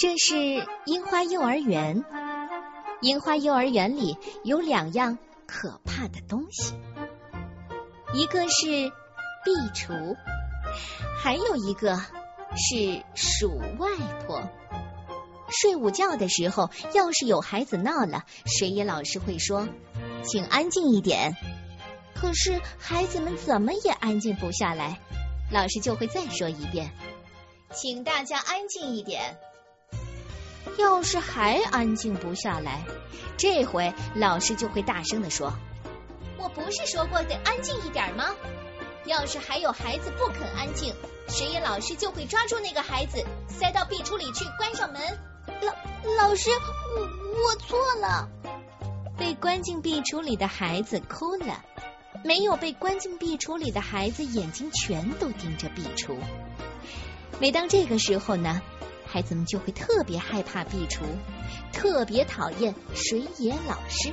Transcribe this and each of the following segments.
这是樱花幼儿园。樱花幼儿园里有两样可怕的东西，一个是壁橱，还有一个是鼠外婆。睡午觉的时候，要是有孩子闹了，水野老师会说：“请安静一点。”可是孩子们怎么也安静不下来，老师就会再说一遍：“请大家安静一点。”要是还安静不下来，这回老师就会大声的说：“我不是说过得安静一点吗？”要是还有孩子不肯安静，水野老师就会抓住那个孩子，塞到壁橱里去，关上门。老老师，我我错了。被关进壁橱里的孩子哭了，没有被关进壁橱里的孩子眼睛全都盯着壁橱。每当这个时候呢，孩子们就会特别害怕壁橱，特别讨厌水野老师。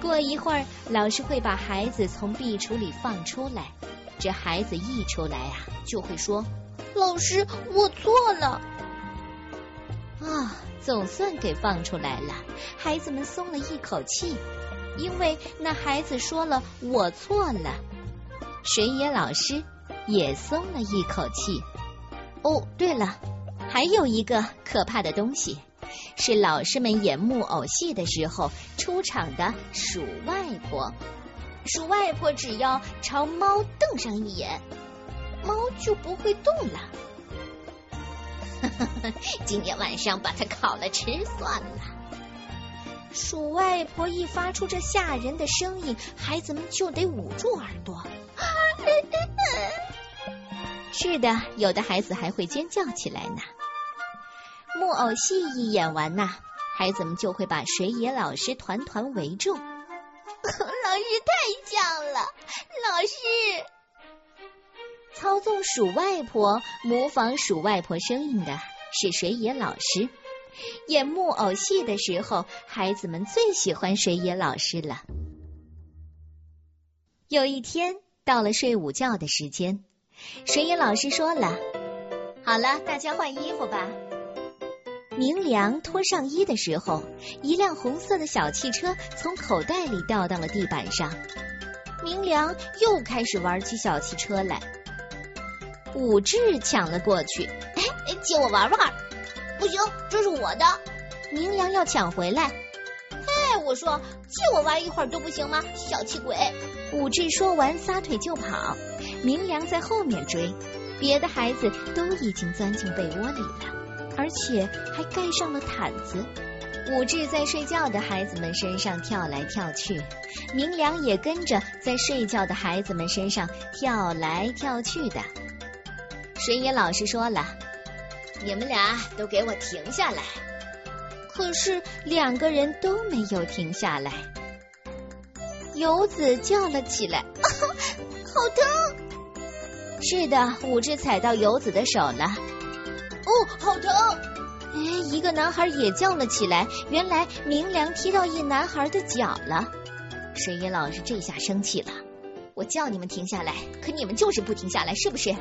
过一会儿，老师会把孩子从壁橱里放出来。这孩子一出来啊，就会说：“老师，我错了。”啊，总算给放出来了，孩子们松了一口气，因为那孩子说了“我错了”，水野老师也松了一口气。哦，对了，还有一个可怕的东西，是老师们演木偶戏的时候出场的鼠外婆。鼠外婆只要朝猫瞪上一眼，猫就不会动了。今天晚上把它烤了吃算了。鼠外婆一发出这吓人的声音，孩子们就得捂住耳朵。是的，有的孩子还会尖叫起来呢。木偶戏一演完呐，孩子们就会把水野老师团团围住。老师太像了，老师。操纵鼠外婆、模仿鼠外婆声音的是水野老师。演木偶戏的时候，孩子们最喜欢水野老师了。有一天，到了睡午觉的时间，水野老师说了：“好了，大家换衣服吧。”明良脱上衣的时候，一辆红色的小汽车从口袋里掉到了地板上。明良又开始玩起小汽车来。武志抢了过去，哎，借我玩玩。不行，这是我的。明良要抢回来。哎，我说借我玩一会儿都不行吗？小气鬼！武志说完撒腿就跑，明良在后面追。别的孩子都已经钻进被窝里了，而且还盖上了毯子。武志在睡觉的孩子们身上跳来跳去，明良也跟着在睡觉的孩子们身上跳来跳去的。水野老师说了：“你们俩都给我停下来。”可是两个人都没有停下来。游子叫了起来：“啊 好疼！”是的，武志踩到游子的手了。哦，好疼！哎，一个男孩也叫了起来。原来明良踢到一男孩的脚了。水野老师这下生气了：“我叫你们停下来，可你们就是不停下来，是不是？”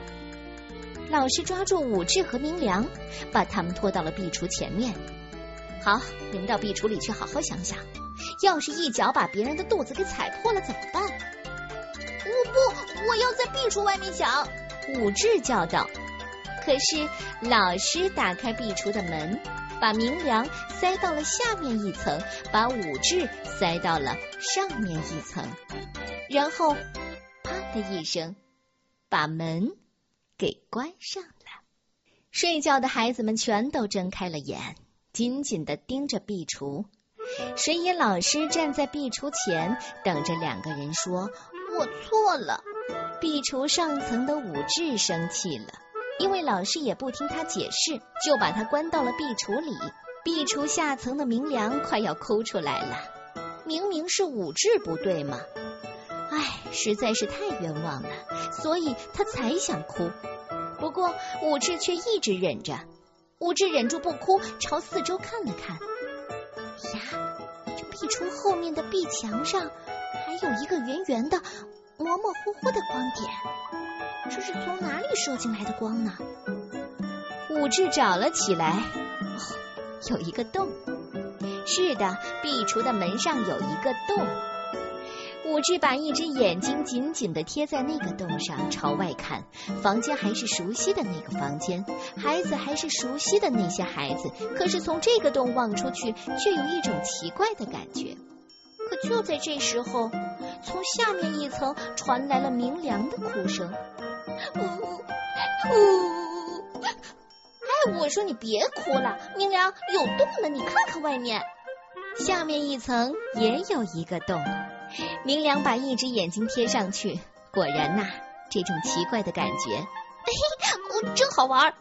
老师抓住武志和明良，把他们拖到了壁橱前面。好，你们到壁橱里去好好想想，要是一脚把别人的肚子给踩破了怎么办？我不，我要在壁橱外面想。武志叫道。可是老师打开壁橱的门，把明良塞到了下面一层，把武志塞到了上面一层，然后啪的一声，把门。给关上了。睡觉的孩子们全都睁开了眼，紧紧的盯着壁橱。水野老师站在壁橱前，等着两个人说：“我错了。”壁橱上层的武志生气了，因为老师也不听他解释，就把他关到了壁橱里。壁橱下层的明良快要哭出来了，明明是武志不对嘛，唉，实在是太冤枉了，所以他才想哭。不过武志却一直忍着，武志忍住不哭，朝四周看了看。呀，这壁橱后面的壁墙上还有一个圆圆的、模模糊糊的光点，这是从哪里射进来的光呢？武志找了起来，有一个洞。是的，壁橱的门上有一个洞。武志把一只眼睛紧紧的贴在那个洞上，朝外看。房间还是熟悉的那个房间，孩子还是熟悉的那些孩子。可是从这个洞望出去，却有一种奇怪的感觉。可就在这时候，从下面一层传来了明亮的哭声：“呜呜！哎，我说你别哭了，明良有洞呢，你看看外面。下面一层也有一个洞。”明良把一只眼睛贴上去，果然呐，这种奇怪的感觉，嘿哎，真好玩。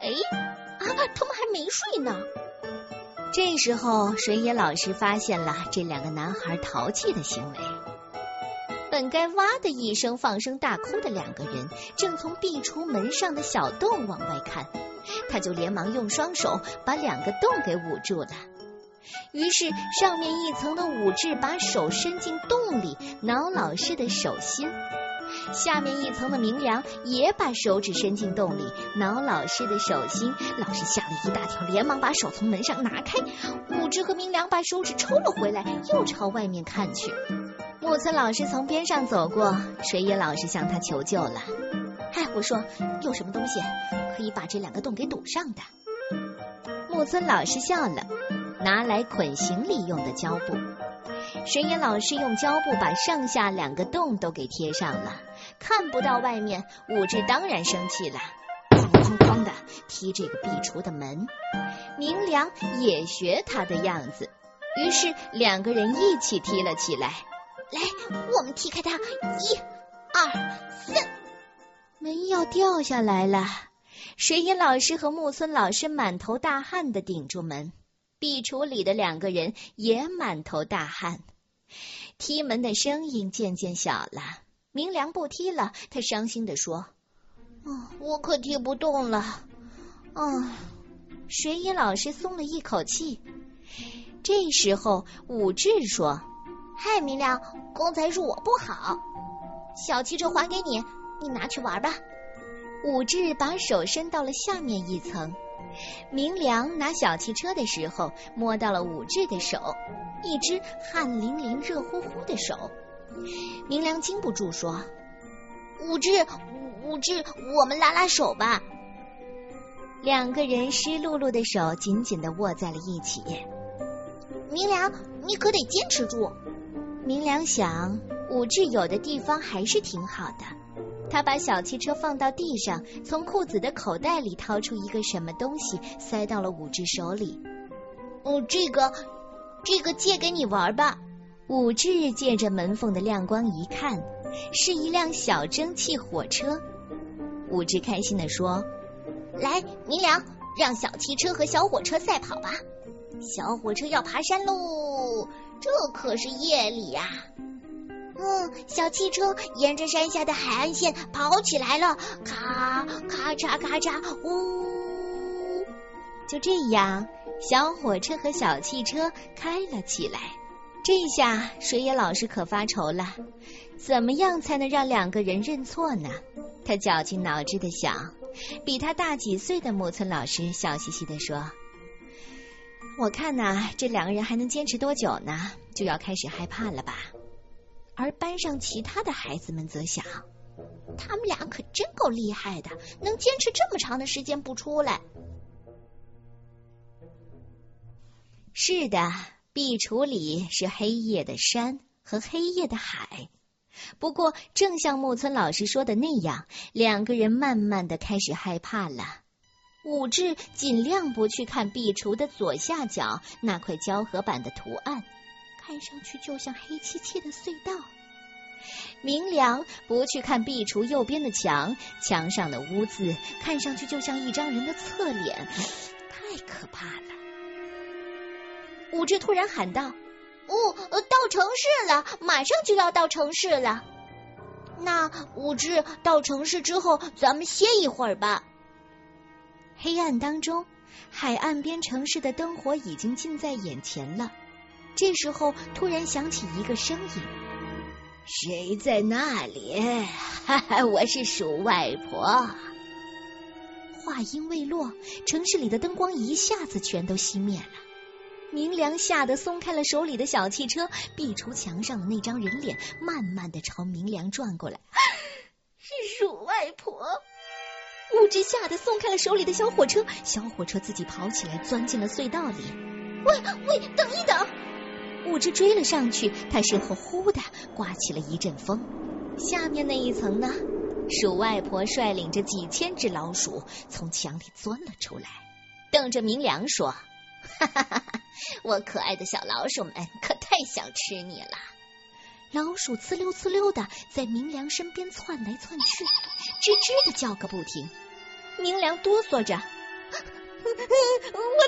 哎，啊，他们还没睡呢。这时候，水野老师发现了这两个男孩淘气的行为。本该哇的一声放声大哭的两个人，正从壁橱门上的小洞往外看，他就连忙用双手把两个洞给捂住了。于是，上面一层的武志把手伸进洞里挠老师的手心，下面一层的明良也把手指伸进洞里挠老师的手心。老师吓了一大跳，连忙把手从门上拿开。武志和明良把手指抽了回来，又朝外面看去。木村老师从边上走过，水野老师向他求救了。哎，我说，有什么东西可以把这两个洞给堵上的？木村老师笑了。拿来捆行李用的胶布，水野老师用胶布把上下两个洞都给贴上了，看不到外面。武志当然生气了，哐哐哐的踢这个壁橱的门。明良也学他的样子，于是两个人一起踢了起来。来，我们踢开它，一、二、三，门要掉下来了。水野老师和木村老师满头大汗的顶住门。壁橱里的两个人也满头大汗，踢门的声音渐渐小了。明良不踢了，他伤心的说：“哦，我可踢不动了。”啊，水野老师松了一口气。这时候，武志说：“嗨，明良，刚才是我不好，小汽车还给你，你拿去玩吧。”武志把手伸到了下面一层。明良拿小汽车的时候，摸到了武志的手，一只汗淋淋、热乎乎的手。明良禁不住说：“武志，武志，我们拉拉手吧。”两个人湿漉漉的手紧紧的握在了一起。明良，你可得坚持住。明良想，武志有的地方还是挺好的。他把小汽车放到地上，从裤子的口袋里掏出一个什么东西，塞到了武志手里。哦，这个，这个借给你玩吧。武志借着门缝的亮光一看，是一辆小蒸汽火车。武志开心的说：“来，明良，让小汽车和小火车赛跑吧。小火车要爬山喽，这可是夜里呀。”嗯，小汽车沿着山下的海岸线跑起来了，咔咔嚓咔嚓，呜！就这样，小火车和小汽车开了起来。这下水野老师可发愁了，怎么样才能让两个人认错呢？他绞尽脑汁的想。比他大几岁的木村老师笑嘻嘻的说：“我看呐，这两个人还能坚持多久呢？就要开始害怕了吧？”而班上其他的孩子们则想，他们俩可真够厉害的，能坚持这么长的时间不出来。是的，壁橱里是黑夜的山和黑夜的海。不过，正像木村老师说的那样，两个人慢慢的开始害怕了。武志尽量不去看壁橱的左下角那块胶合板的图案。看上去就像黑漆漆的隧道。明良不去看壁橱右边的墙，墙上的污渍看上去就像一张人的侧脸，太可怕了。武志突然喊道：“哦，到城市了，马上就要到城市了。那武志到城市之后，咱们歇一会儿吧。”黑暗当中，海岸边城市的灯火已经近在眼前了。这时候，突然响起一个声音：“谁在那里？哈哈，我是鼠外婆。”话音未落，城市里的灯光一下子全都熄灭了。明良吓得松开了手里的小汽车，壁橱墙上的那张人脸慢慢的朝明良转过来。是鼠外婆。物质吓得松开了手里的小火车，小火车自己跑起来，钻进了隧道里。喂喂，等一等！物质追了上去，他身后忽的刮起了一阵风。下面那一层呢？鼠外婆率领着几千只老鼠从墙里钻了出来，瞪着明良说：“哈哈哈哈！我可爱的小老鼠们可太想吃你了。”老鼠呲溜呲溜的在明良身边窜来窜去，吱吱的叫个不停。明良哆嗦着：“我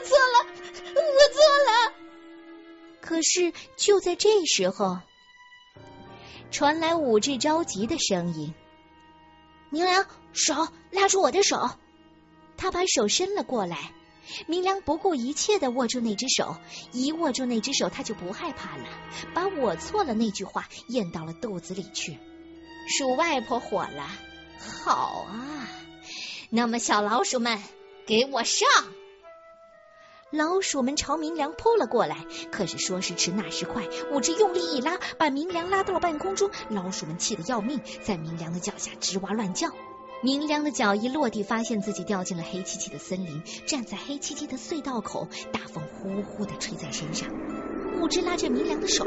错了，我错了。”可是就在这时候，传来武志着急的声音：“明良，手拉住我的手。”他把手伸了过来。明良不顾一切的握住那只手，一握住那只手，他就不害怕了。把我错了那句话咽到了肚子里去。鼠外婆火了，好啊，那么小老鼠们，给我上！老鼠们朝明良扑了过来，可是说时迟，那时快，武志用力一拉，把明良拉到了半空中。老鼠们气得要命，在明良的脚下吱哇乱叫。明良的脚一落地，发现自己掉进了黑漆漆的森林，站在黑漆漆的隧道口，大风呼呼的吹在身上。武志拉着明良的手，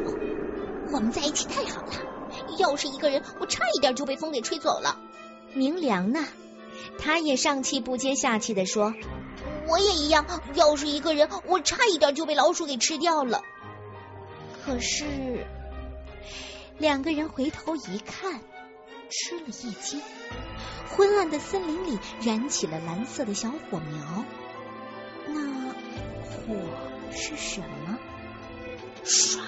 我们在一起太好了。要是一个人，我差一点就被风给吹走了。明良呢？他也上气不接下气的说：“我也一样。要是一个人，我差一点就被老鼠给吃掉了。”可是，两个人回头一看，吃了一惊。昏暗的森林里燃起了蓝色的小火苗，那火是什么？唰！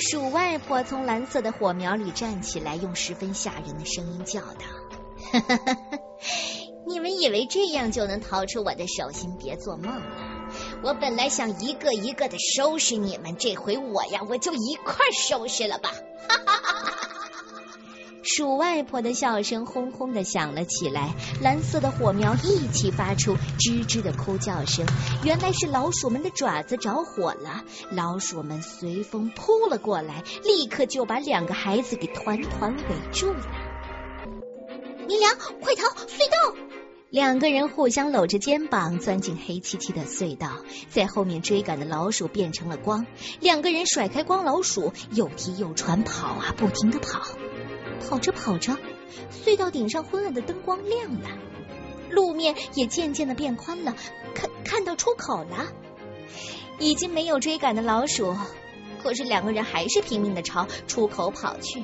鼠外婆从蓝色的火苗里站起来，用十分吓人的声音叫道：“哈哈哈哈你们以为这样就能逃出我的手心？别做梦了！我本来想一个一个的收拾你们，这回我呀，我就一块收拾了吧！”鼠外婆的笑声轰轰的响了起来，蓝色的火苗一起发出吱吱的哭叫声。原来是老鼠们的爪子着火了，老鼠们随风扑了过来，立刻就把两个孩子给团团围住了。明良，快逃！隧道！两个人互相搂着肩膀钻进黑漆漆的隧道，在后面追赶的老鼠变成了光，两个人甩开光老鼠，又踢又喘，跑啊，不停的跑。跑着跑着，隧道顶上昏暗的灯光亮了，路面也渐渐的变宽了，看看到出口了。已经没有追赶的老鼠，可是两个人还是拼命的朝出口跑去。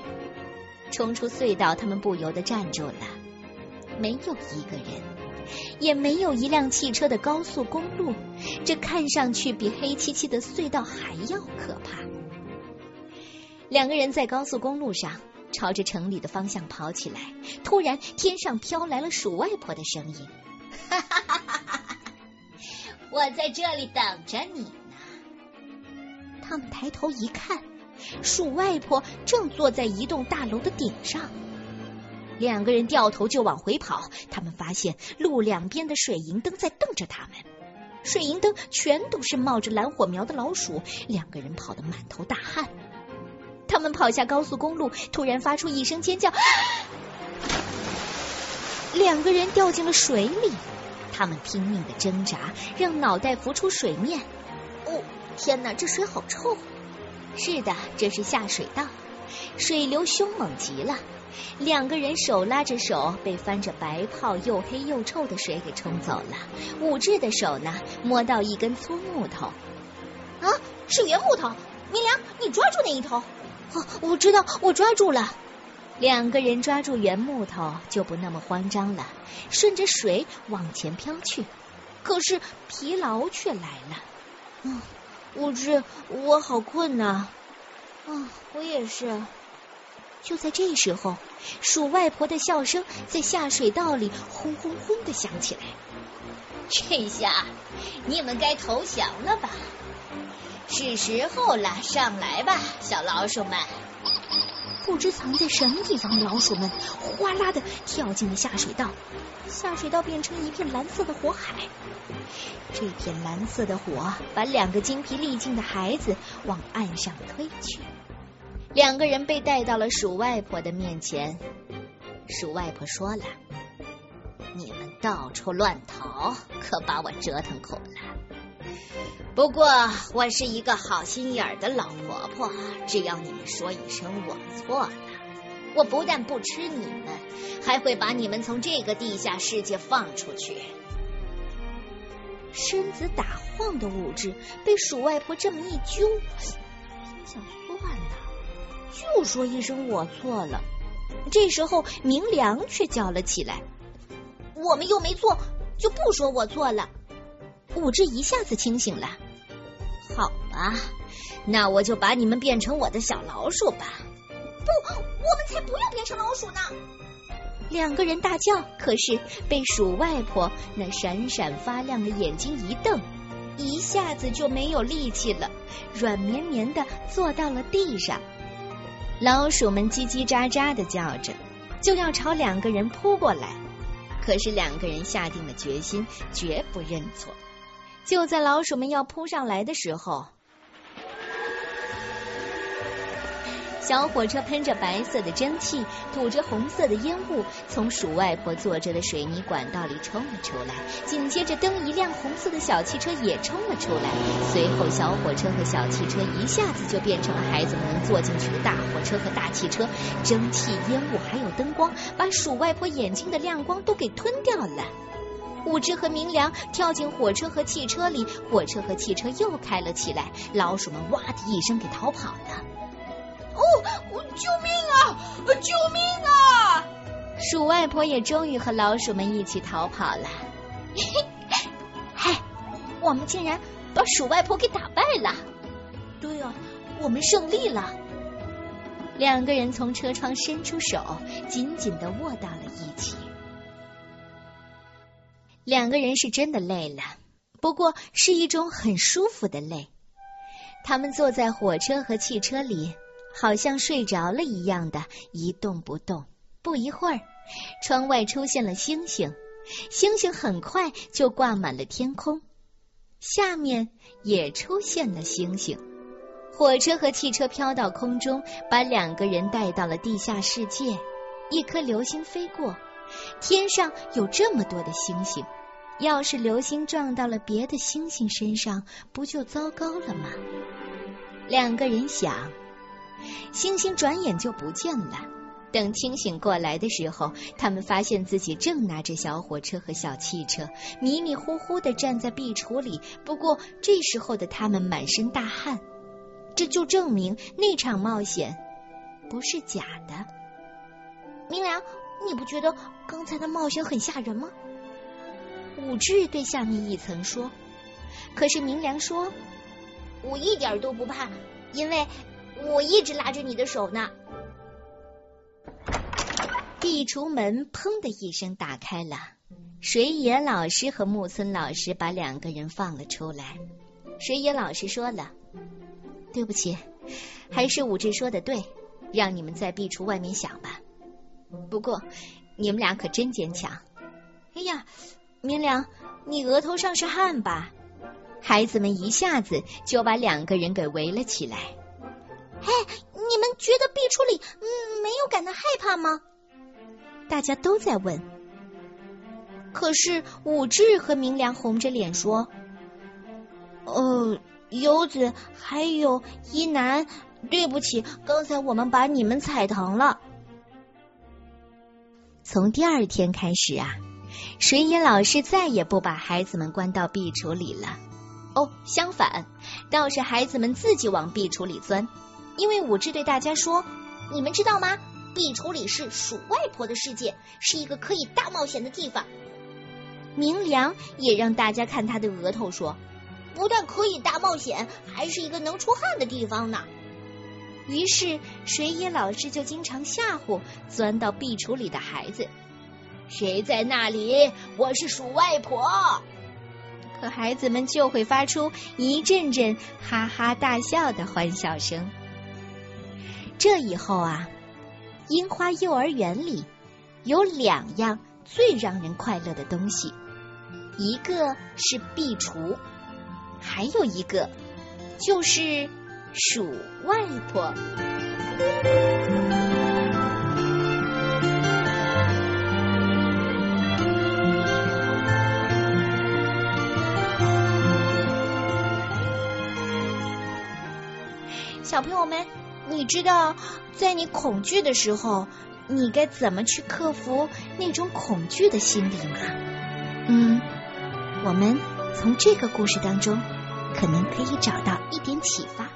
冲出隧道，他们不由得站住了，没有一个人，也没有一辆汽车的高速公路，这看上去比黑漆漆的隧道还要可怕。两个人在高速公路上。朝着城里的方向跑起来，突然天上飘来了鼠外婆的声音：“哈哈哈哈哈哈！我在这里等着你呢。”他们抬头一看，鼠外婆正坐在一栋大楼的顶上。两个人掉头就往回跑，他们发现路两边的水银灯在瞪着他们，水银灯全都是冒着蓝火苗的老鼠。两个人跑得满头大汗。他们跑下高速公路，突然发出一声尖叫，两个人掉进了水里。他们拼命的挣扎，让脑袋浮出水面。哦，天哪，这水好臭！是的，这是下水道，水流凶猛极了。两个人手拉着手，被翻着白泡、又黑又臭的水给冲走了。武志的手呢，摸到一根粗木头，啊，是圆木头。明良，你抓住那一头。哦，我知道，我抓住了。两个人抓住圆木头，就不那么慌张了，顺着水往前飘去。可是疲劳却来了。嗯，武志我好困呐。啊我也是。就在这时候，鼠外婆的笑声在下水道里轰轰轰的响起来。这下你们该投降了吧？是时候了，上来吧，小老鼠们！不知藏在什么地方的老鼠们哗啦的跳进了下水道，下水道变成一片蓝色的火海。这片蓝色的火把两个精疲力尽的孩子往岸上推去。两个人被带到了鼠外婆的面前。鼠外婆说了：“你们到处乱逃，可把我折腾苦了。不过我是一个好心眼的老婆婆，只要你们说一声我错了，我不但不吃你们，还会把你们从这个地下世界放出去。”身子打晃的物质被鼠外婆这么一揪，心想：就说一声我错了。这时候，明良却叫了起来：“我们又没错，就不说我错了。”武志一下子清醒了。好吧，那我就把你们变成我的小老鼠吧。不，我们才不要变成老鼠呢！两个人大叫，可是被鼠外婆那闪闪发亮的眼睛一瞪，一下子就没有力气了，软绵绵的坐到了地上。老鼠们叽叽喳喳的叫着，就要朝两个人扑过来。可是两个人下定了决心，绝不认错。就在老鼠们要扑上来的时候。小火车喷着白色的蒸汽，吐着红色的烟雾，从鼠外婆坐着的水泥管道里冲了出来。紧接着，灯一亮，红色的小汽车也冲了出来。随后，小火车和小汽车一下子就变成了孩子们能坐进去的大火车和大汽车。蒸汽、烟雾还有灯光，把鼠外婆眼睛的亮光都给吞掉了。五只和明良跳进火车和汽车里，火车和汽车又开了起来。老鼠们哇的一声给逃跑了。哦，救命啊！救命啊！鼠外婆也终于和老鼠们一起逃跑了。嘿，我们竟然把鼠外婆给打败了！对啊，我们胜利了。两个人从车窗伸出手，紧紧的握到了一起。两个人是真的累了，不过是一种很舒服的累。他们坐在火车和汽车里。好像睡着了一样的一动不动。不一会儿，窗外出现了星星，星星很快就挂满了天空。下面也出现了星星。火车和汽车飘到空中，把两个人带到了地下世界。一颗流星飞过，天上有这么多的星星，要是流星撞到了别的星星身上，不就糟糕了吗？两个人想。星星转眼就不见了。等清醒过来的时候，他们发现自己正拿着小火车和小汽车，迷迷糊糊的站在壁橱里。不过这时候的他们满身大汗，这就证明那场冒险不是假的。明良，你不觉得刚才的冒险很吓人吗？武志对下面一层说。可是明良说：“我一点都不怕，因为……”我一直拉着你的手呢。壁橱门砰的一声打开了，水野老师和木村老师把两个人放了出来。水野老师说了：“对不起，还是武志说的对，让你们在壁橱外面想吧。不过你们俩可真坚强。”哎呀，明良，你额头上是汗吧？孩子们一下子就把两个人给围了起来。哎，你们觉得壁橱里嗯没有感到害怕吗？大家都在问。可是武志和明良红着脸说：“呃，优子还有一男，对不起，刚才我们把你们踩疼了。”从第二天开始啊，水野老师再也不把孩子们关到壁橱里了。哦，相反，倒是孩子们自己往壁橱里钻。因为武志对大家说：“你们知道吗？壁橱里是鼠外婆的世界，是一个可以大冒险的地方。”明良也让大家看他的额头，说：“不但可以大冒险，还是一个能出汗的地方呢。”于是水野老师就经常吓唬钻到壁橱里的孩子：“谁在那里？我是鼠外婆。”可孩子们就会发出一阵阵哈哈大笑的欢笑声。这以后啊，樱花幼儿园里有两样最让人快乐的东西，一个是壁橱，还有一个就是鼠外婆。小朋友们，你知道在你恐惧的时候，你该怎么去克服那种恐惧的心理吗？嗯，我们从这个故事当中可能可以找到一点启发。